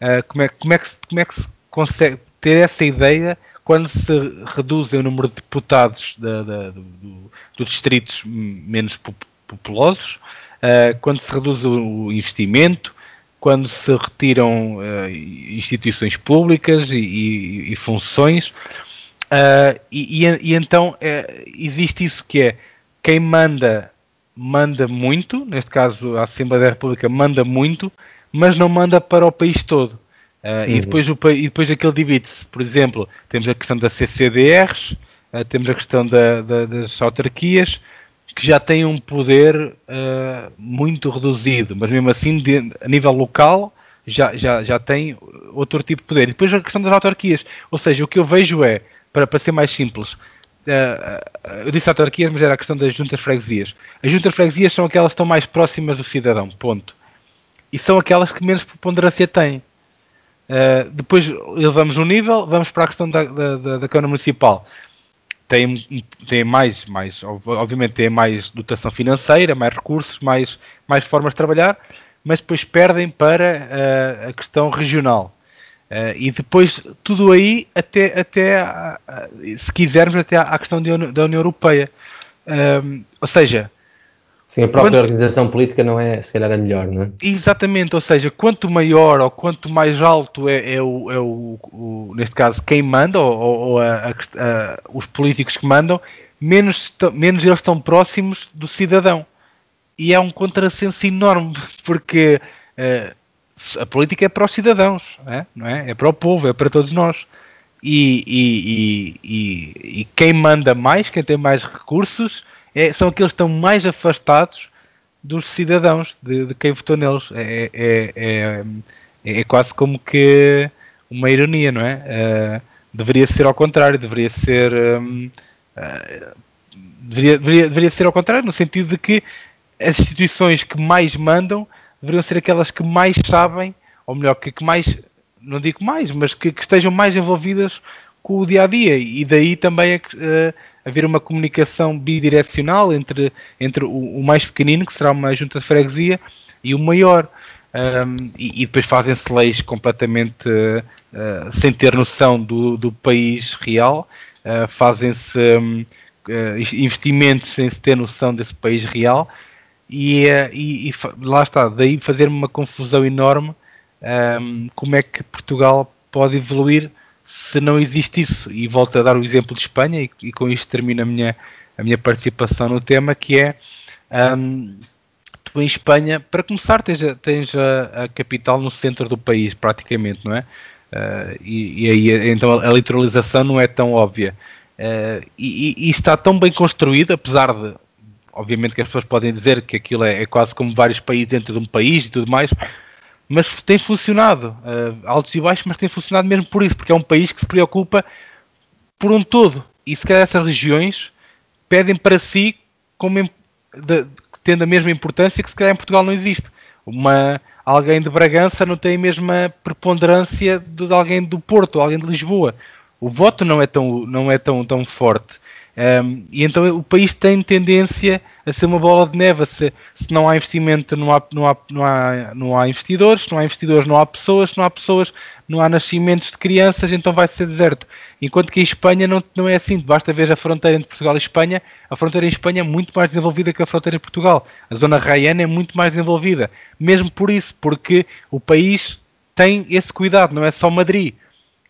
uh, como, é, como, é que como é que se consegue ter essa ideia quando se reduzem o número de deputados da- da- do- do- distritos menos pop- populosos, uh, quando se reduz o, o investimento, quando se retiram uh, instituições públicas e, e- e funções, uh, e, e- e então eh, existe isso que é quem manda manda muito, neste caso a Assembleia da República manda muito, mas não manda para o país todo. Uh, e, Uhum. depois o, e depois aquele divide-se. Por exemplo, temos a questão da CCDRs, uh, temos a questão da- da- das autarquias, que já têm um poder muito reduzido, mas mesmo assim, de- a nível local, já, já, já tem outro tipo de poder. E depois a questão das autarquias. Ou seja, o que eu vejo é, para, para ser mais simples, uh, uh, eu disse autarquias, mas era a questão das juntas freguesias. As juntas freguesias são aquelas que estão mais próximas do cidadão, ponto. E são aquelas que menos preponderância têm. Uh, depois elevamos um nível, vamos para a questão da, da, da- Câmara Municipal. têm, têm mais, mais, obviamente têm mais dotação financeira, mais recursos, mais, mais formas de trabalhar, mas depois perdem para uh, a questão regional. Uh, e depois tudo aí até, até se quisermos até à questão de, da União Europeia. ou seja, Sim, a própria quanto... organização política não é, se calhar, a melhor, não é? Exatamente, ou seja, quanto maior ou quanto mais alto é, é, o, é o, o, neste caso, quem manda, ou, ou a, a, os políticos que mandam, menos, menos eles estão próximos do cidadão. E é um contrassenso enorme, [laughs] porque uh, a política é para os cidadãos, é? não é? É para o povo, é para todos nós. E, e, e, e quem manda mais, quem tem mais recursos, é, são aqueles que estão mais afastados dos cidadãos, de, de quem votou neles. É, é, é, é, quase como que uma ironia, não é? Uh, deveria ser ao contrário, deveria ser. Um, uh, deveria, deveria, deveria ser ao contrário, no sentido de que as instituições que mais mandam deveriam ser aquelas que mais sabem, ou melhor, que, que mais, não digo mais, mas que, que, estejam mais envolvidas com o dia a dia. E daí também uh, haver uma comunicação bidirecional entre, entre o, o, mais pequenino, que será uma junta de freguesia, e o maior. Um, e, e, depois fazem-se leis completamente uh, sem ter noção do, do país real, fazem-se um, investimentos sem se ter noção desse país real, e, e, e lá está, daí fazer uma confusão enorme um, como é que Portugal pode evoluir se não existe isso. E volto a dar o exemplo de Espanha, e, e com isto termino a minha, a minha participação no tema, que é um, tu em Espanha, para começar, tens, a, tens a, a, capital no centro do país, praticamente, não é? Uh, e, e, aí então a, a literalização não é tão óbvia. Uh, e, e, está tão bem construído, apesar de, obviamente, que as pessoas podem dizer que aquilo é, é quase como vários países dentro de um país e tudo mais, mas tem funcionado, uh, altos e baixos, mas tem funcionado mesmo por isso, porque é um país que se preocupa por um todo. E se calhar essas regiões pedem para si, como de, tendo a mesma importância que se calhar em Portugal não existe. Uma, alguém de Bragança não tem a mesma preponderância de, alguém do Porto, alguém de Lisboa. O voto não é tão, não é tão, tão forte. Um, e então o país tem tendência a ser uma bola de neve. Se, se não há investimento, não há, não, há, não, há, não há investidores, se não há investidores, não há pessoas, se não há pessoas, não há nascimentos de crianças, então vai ser deserto. Enquanto que em Espanha não, não é assim. Basta ver a fronteira entre Portugal e Espanha. A fronteira em Espanha é muito mais desenvolvida que a fronteira em Portugal. A zona raiana é muito mais desenvolvida. Mesmo por isso, porque o país tem esse cuidado, não é só Madrid.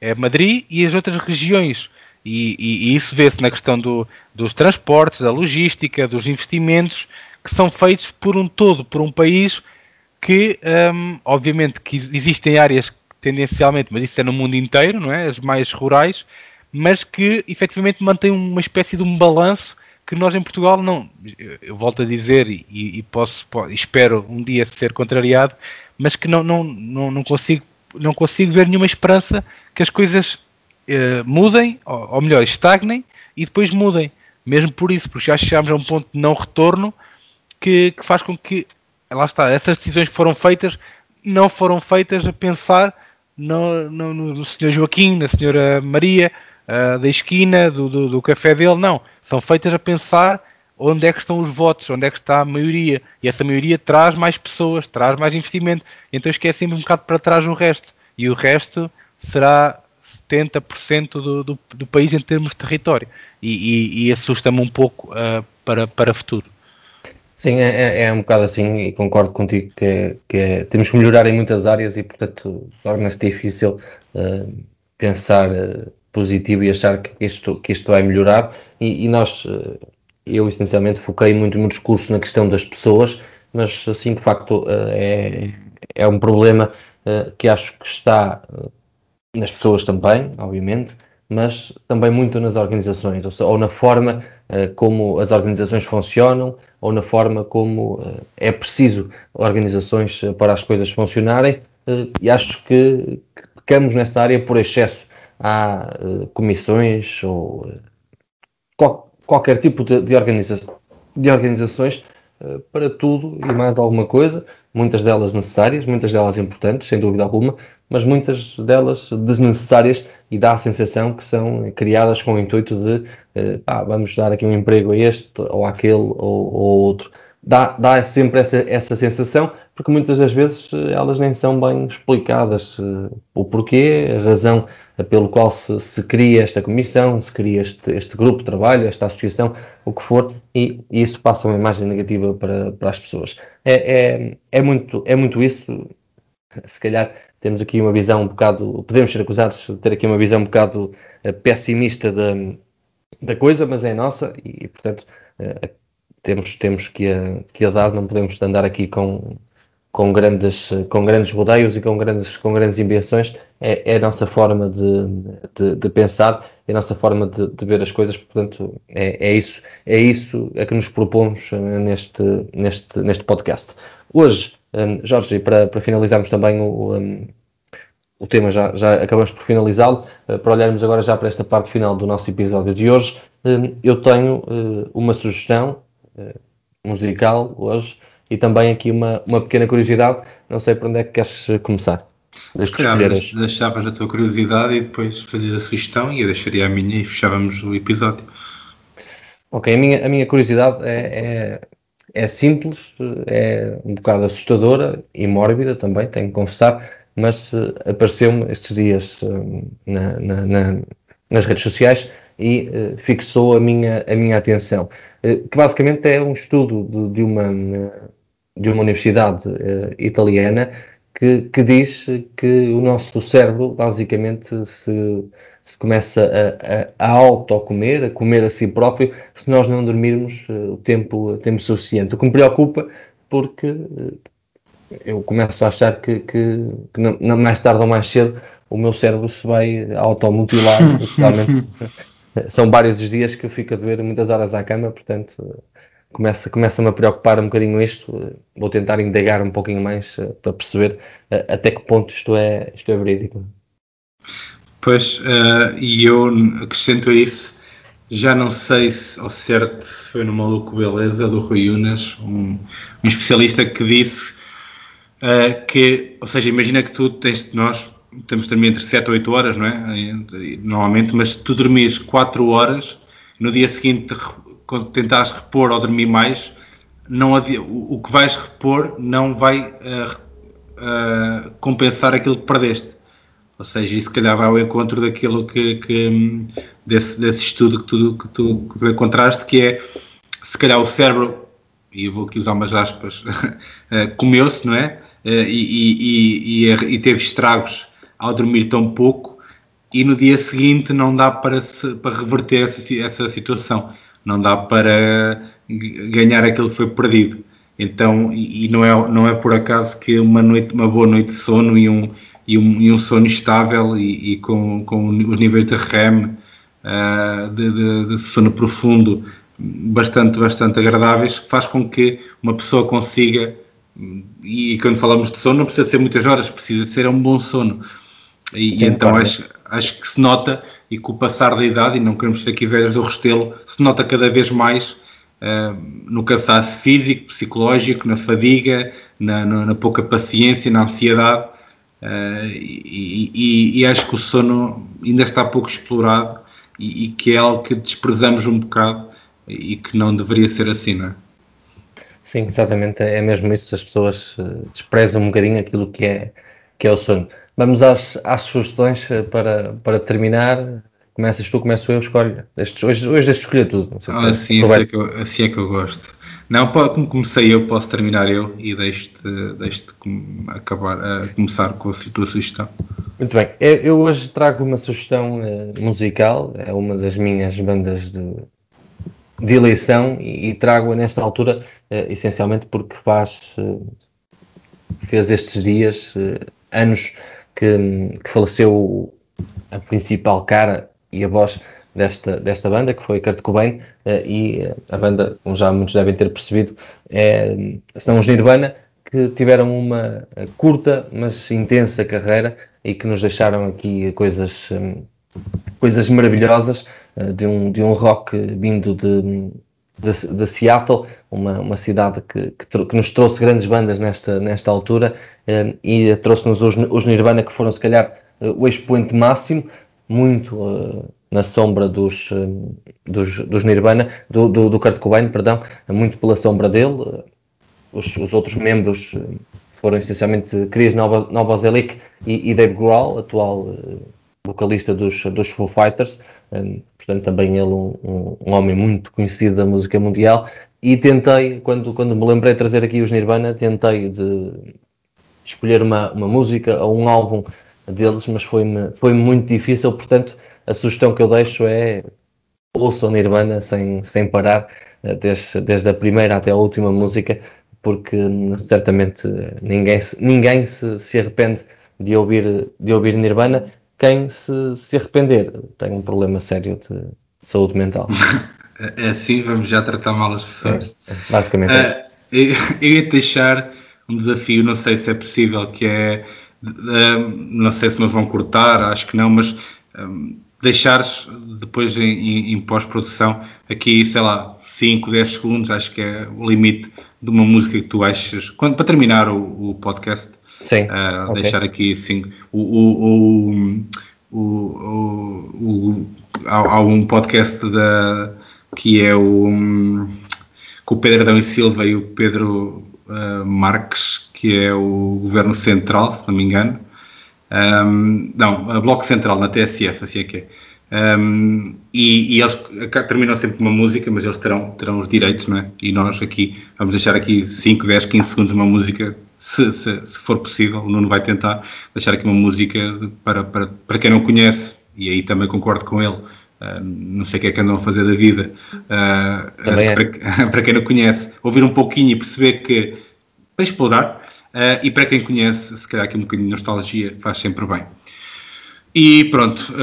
É Madrid e as outras regiões e, e, isso vê-se na questão do, dos transportes, da logística, dos investimentos que são feitos por um todo, por um país que, um, obviamente, que existem áreas tendencialmente, mas isso é no mundo inteiro, não é? As mais rurais, mas que efetivamente mantém uma espécie de um balanço que nós em Portugal não, eu volto a dizer e, e posso, espero um dia ser contrariado, mas que não, não, não, não consigo não consigo ver nenhuma esperança que as coisas uh, mudem, ou, ou, melhor, estagnem e depois mudem. Mesmo por isso, porque já chegámos a um ponto de não retorno que, que faz com que, lá está, essas decisões que foram feitas não foram feitas a pensar no, no, no Sr. Joaquim, na Sra. Maria, uh, da esquina, do, do, do, café dele, não. São feitas a pensar onde é que estão os votos, onde é que está a maioria. E essa maioria traz mais pessoas, traz mais investimento. Então esquecemos um bocado para trás o resto. E o resto será 70% do, do, do, país em termos de território. E, e, e assusta-me um pouco uh, para, para futuro. Sim, é, é, é um bocado assim e concordo contigo que, que é, temos que melhorar em muitas áreas e, portanto, torna-se difícil uh, pensar uh, positivo e achar que isto, que isto vai melhorar. E, e nós, eu essencialmente foquei muito no discurso na questão das pessoas, mas assim, de facto, é, é um problema que acho que está nas pessoas também, obviamente, mas também muito nas organizações, ou, seja, ou na forma uh, como as organizações funcionam, ou na forma como uh, é preciso organizações uh, para as coisas funcionarem, e acho que, que pecamos nessa área por excesso. Há comissões ou qual, qualquer tipo de, de, organiza de organizações para tudo e mais alguma coisa, muitas delas necessárias, muitas delas importantes, sem dúvida alguma, mas muitas delas desnecessárias e dá a sensação que são criadas com o intuito de eh, ah, vamos dar aqui um emprego a este ou àquele ou, ou outro. Dá, dá sempre essa, essa sensação, porque muitas das vezes eh, elas nem são bem explicadas uh, o porquê, a razão pelo qual se, se, cria esta comissão, se cria este, este grupo de trabalho, esta associação, o que for, e, e isso passa uma imagem negativa para, para as pessoas. É, é, é, muito, é muito isso, se calhar temos aqui uma visão um bocado, podemos ser acusados de ter aqui uma visão um bocado uh, pessimista da, da coisa, mas é nossa e, portanto, uh, temos, temos que, a, que a dar, não podemos andar aqui com, com, grandes, com grandes rodeios e com grandes, com grandes invenções, é, é a nossa forma de, de, de, pensar, é a nossa forma de, de ver as coisas, portanto, é, é isso é isso a que nos propomos eh, neste, neste, neste podcast. Hoje, um, Jorge, para, para finalizarmos também o, um, o tema, já, já acabamos por finalizá-lo, uh, para olharmos agora já para esta parte final do nosso episódio de hoje, um, eu tenho uh, uma sugestão uh, musical hoje e também aqui uma, uma pequena curiosidade, não sei para onde é que queres começar. Se calhar deixavas a tua curiosidade e depois fazias a sugestão e eu deixaria a minha e fechávamos o episódio. Ok, a minha, a minha curiosidade é, é é simples, é um bocado assustadora e mórbida também, tenho que confessar, mas uh, apareceu-me estes dias uh, na, na, na, nas redes sociais e uh, fixou a minha, a minha atenção. que basicamente é um estudo de, de uma, de uma universidade italiana que, que diz que o nosso cérebro basicamente se se começa a, a, a auto-comer, a comer a si próprio, se nós não dormirmos uh, o tempo, o tempo suficiente. O que me preocupa, porque uh, eu começo a achar que, que, que não, não, mais tarde ou mais cedo o meu cérebro se vai automutilar, [laughs] totalmente. [laughs] São vários os dias que eu fico a doer muitas horas à cama, portanto uh, começa, começa-me a preocupar um bocadinho isto. Vou tentar indagar um pouquinho mais para perceber até que ponto isto é, isto é verídico. Pois, uh, e eu acrescento a isso, já não sei se ao certo se foi no Maluco Beleza do Rui Unas, um, um especialista que disse uh, que, ou seja, imagina que tu tens, nós temos de dormir entre 7 ou 8 horas, não é? Normalmente, mas se tu dormires 4 horas, no dia seguinte tentares repor ou dormir mais, não o, o que vais repor não vai uh, compensar aquilo que perdeste. Ou seja, isso calhar vai ao encontro daquilo que, que desse, desse estudo que tu, que tu que encontraste, que é se calhar o cérebro, e eu vou aqui usar umas aspas, [laughs] eh, comeu-se, não é? Eh, e, e, e, e, teve estragos ao dormir tão pouco, e no dia seguinte não dá para, se, para reverter essa, essa situação, não dá para ganhar aquilo que foi perdido. Então, e não é, não é por acaso que uma, noite, uma boa noite de sono e um, e um, e um sono estável e, e, com, com os níveis de REM, uh, de, de, de, sono profundo, bastante, bastante agradáveis, faz com que uma pessoa consiga, e quando falamos de sono não precisa ser muitas horas, precisa ser um bom sono. E, e então acho, acho que se nota, e com o passar da idade, e não queremos ser aqui velhos do Restelo, se nota cada vez mais uh, no cansaço físico, psicológico, na fadiga, na, na, na pouca paciência, na ansiedade, Uh, e, e, e, acho que o sono ainda está pouco explorado e, e, que é algo que desprezamos um bocado e que não deveria ser assim, não é? Sim, exatamente, é mesmo isso, as pessoas eh, desprezam um bocadinho aquilo que é, que é o sono. Vamos às, às sugestões eh, para, para terminar. Começas tu, começo eu, escolhe. Hoje, hoje deixo escolher tudo. Ah, assim, assim, é que eu, assim é que eu gosto. Não, como comecei eu, posso terminar eu e deixo-te deixo acabar, a começar com a tua sugestão. Muito bem, eu hoje trago uma sugestão uh, musical, é uma das minhas bandas de, de eleição e, trago-a nesta altura essencialmente porque faz, fez estes dias, anos que, que faleceu a principal cara e a voz desta, desta banda, que foi Kurt Cobain, uh, e uh, a banda, como já muitos devem ter percebido, é, são os Nirvana, que tiveram uma eh, curta, mas intensa carreira e que nos deixaram aqui coisas, um, coisas maravilhosas de, um, de um rock vindo de, de, de Seattle, uma, uma cidade que, que, que, nos trouxe grandes bandas nesta, nesta altura uh, e trouxe-nos os, os Nirvana, que foram se calhar o expoente máximo, muito na sombra dos, dos, dos Nirvana, do, do, do, Kurt Cobain, perdão, muito pela sombra dele. Os, os outros membros foram essencialmente Chris Novoselic e, e Dave Grohl, atual vocalista dos, dos Foo Fighters, um, portanto também ele um, um, homem muito conhecido da música mundial, e tentei, quando, quando me lembrei de trazer aqui os Nirvana, tentei de escolher uma, uma música ou um álbum deles, mas foi-me foi muito difícil, portanto a sugestão que eu deixo é ouçam Nirvana sem, sem parar, eh, desde, desde a primeira até a última música, porque hum, certamente ninguém, ninguém se, se arrepende de ouvir, de ouvir Nirvana quem se, se arrepender tem um problema sério de, de saúde mental. [laughs] é assim, vamos já tratar mal as pessoas. É, basicamente. Uh, eu, eu ia deixar um desafio, não sei se é possível, que é, uh, não sei se nos vão cortar, acho que não, mas um, deixares depois em, em, pós-produção aqui, sei lá, 5, 10 segundos, acho que é o limite de uma música que tu achas, quando, para terminar o, o podcast, Sim. Uh, okay. Deixar aqui assim, o, o, o, o, há, um podcast da, que é o com o Pedro Adão e Silva e o Pedro uh, Marques, que é o Governo Central, se não me engano. Um, não, a Bloco Central, na TSF, assim é que é. Um, e, e, eles terminam sempre com uma música, mas eles terão, terão os direitos, não é? E nós aqui vamos deixar aqui 5, 10, 15 segundos uma música se, se, se, for possível, o Nuno vai tentar deixar aqui uma música para, para, para quem não conhece, e aí também concordo com ele. Uh, não sei o que é que andam a fazer da vida, uh, [laughs] é. para, [laughs] para, quem não conhece, ouvir um pouquinho e perceber que para explorar, uh, e para quem conhece, se calhar aqui um bocadinho de nostalgia faz sempre bem. E pronto,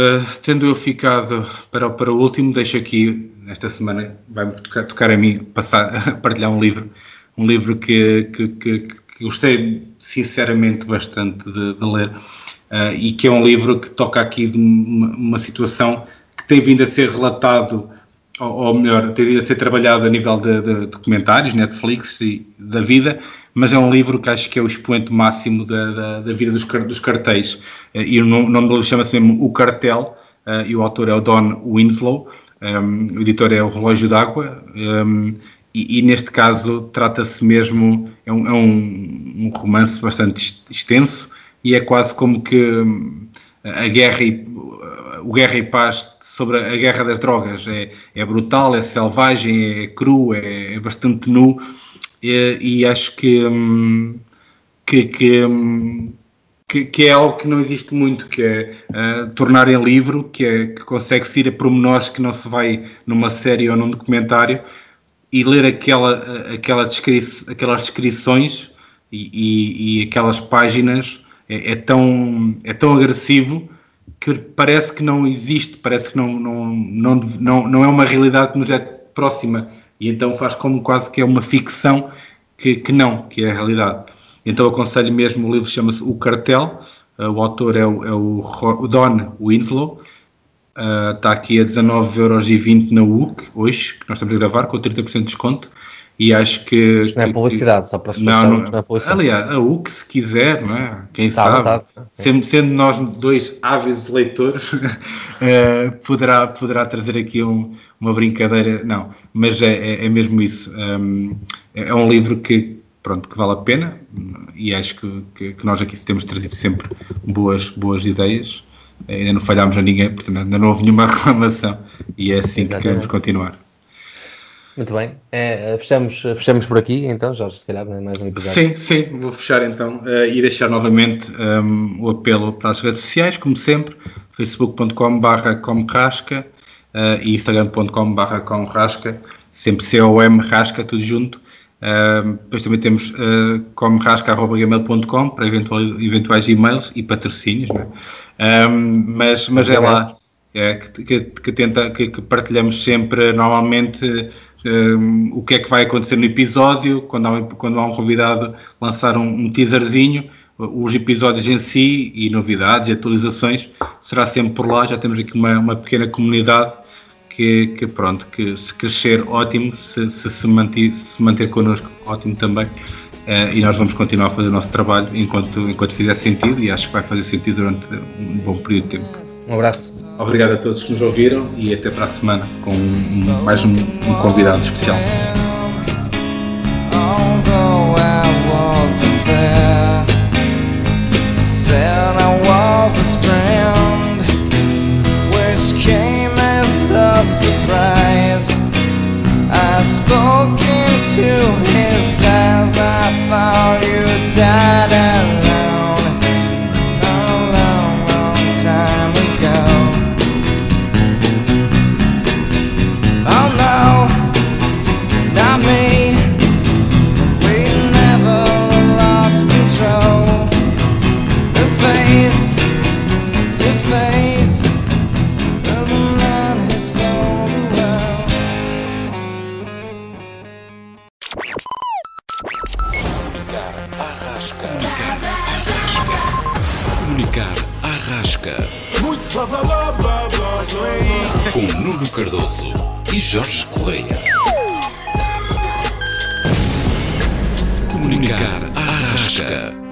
tendo eu ficado para, para o último, deixo aqui, esta semana, vai-me tocar, tocar, a mim passar, [laughs] partilhar um livro, um livro que, que, que que gostei sinceramente bastante de, de ler uh, e que é um livro que toca aqui de uma, uma, situação que tem vindo a ser relatado, ou, ou melhor, tem vindo a ser trabalhado a nível de, de documentários, Netflix e da vida, mas é um livro que acho que é o expoente máximo da, da, da vida dos, dos cartéis. Uh, e o nome, do livro chama-se mesmo O Cartel, uh, e o autor é o Don Winslow, um, o editor é o Relógio d'Água, um, e, e, neste caso trata-se mesmo, é, um, é um, romance bastante extenso e é quase como que hum, a guerra e, o Guerra e Paz sobre a guerra das drogas. É, é brutal, é selvagem, é cru, é, é bastante nu e, acho que, hum, que, que, hum, que, que, é algo que não existe muito, que é uh, tornar em livro, que, é, que consegue-se ir a pormenores que não se vai numa série ou num documentário, e ler aquela, aquela descri aquelas descrições e, e, e, aquelas páginas é, é, tão, é tão agressivo que parece que não existe, parece que não, não, não, não, não é uma realidade que nos é próxima e então faz como quase que é uma ficção que, que não, que é a realidade. Então aconselho mesmo, o livro chama-se O Cartel, o autor é o, é o Don Winslow, Está uh, aqui a 19,20€ na UC, hoje, que nós estamos a gravar, com 30% de desconto. E acho que. Isto não é publicidade, só para não, não, não é publicidade. Aliás, a UC, se quiser, não é? Quem tá, sabe, tá, tá. Sendo, sendo, nós dois ávidos leitores, uh, [laughs] poderá, poderá trazer aqui um, uma brincadeira. Não, mas é, é, é mesmo isso. Um, é, é um livro que, pronto, que vale a pena e acho que, que, que nós aqui temos trazido sempre boas, boas ideias ainda não falhámos a ninguém, portanto ainda não houve nenhuma [laughs] reclamação e é assim Exatamente. que queremos continuar. Muito bem, é, fechamos, fechamos por aqui então, Jorge, se calhar não é mais um episódio. Sim, sim, vou fechar então uh, e deixar novamente um, ehm, o apelo para as redes sociais, como sempre, facebook.com.br comrasca uh, e instagram.com.br comrasca, sempre C-O-M rasca, tudo junto. Uh, depois também temos uh, comrasca.gmail.com para eventuais, eventuais e-mails e patrocínios? Um, mas, mas é lá é, que, que, que, tenta, que, que, partilhamos sempre normalmente um, o que é que vai acontecer no episódio, quando há, quando há um convidado lançar um, um teaserzinho, os episódios em si e novidades e atualizações será sempre por lá, já temos aqui uma, uma pequena comunidade que, que pronto, que se crescer, ótimo, se se, se, manter, se manter connosco, ótimo também. Uh, e nós vamos continuar a fazer o nosso trabalho enquanto, enquanto fizer sentido e acho que vai fazer sentido durante um bom período de tempo. Um abraço. Obrigado a todos que nos ouviram e até para a semana com um, mais um, um convidado especial. Said I was his friend, which came as a surprise. I spoke into his eyes, I thought you died alone Cardoso e Jorge Correia. Comunicar à rasca.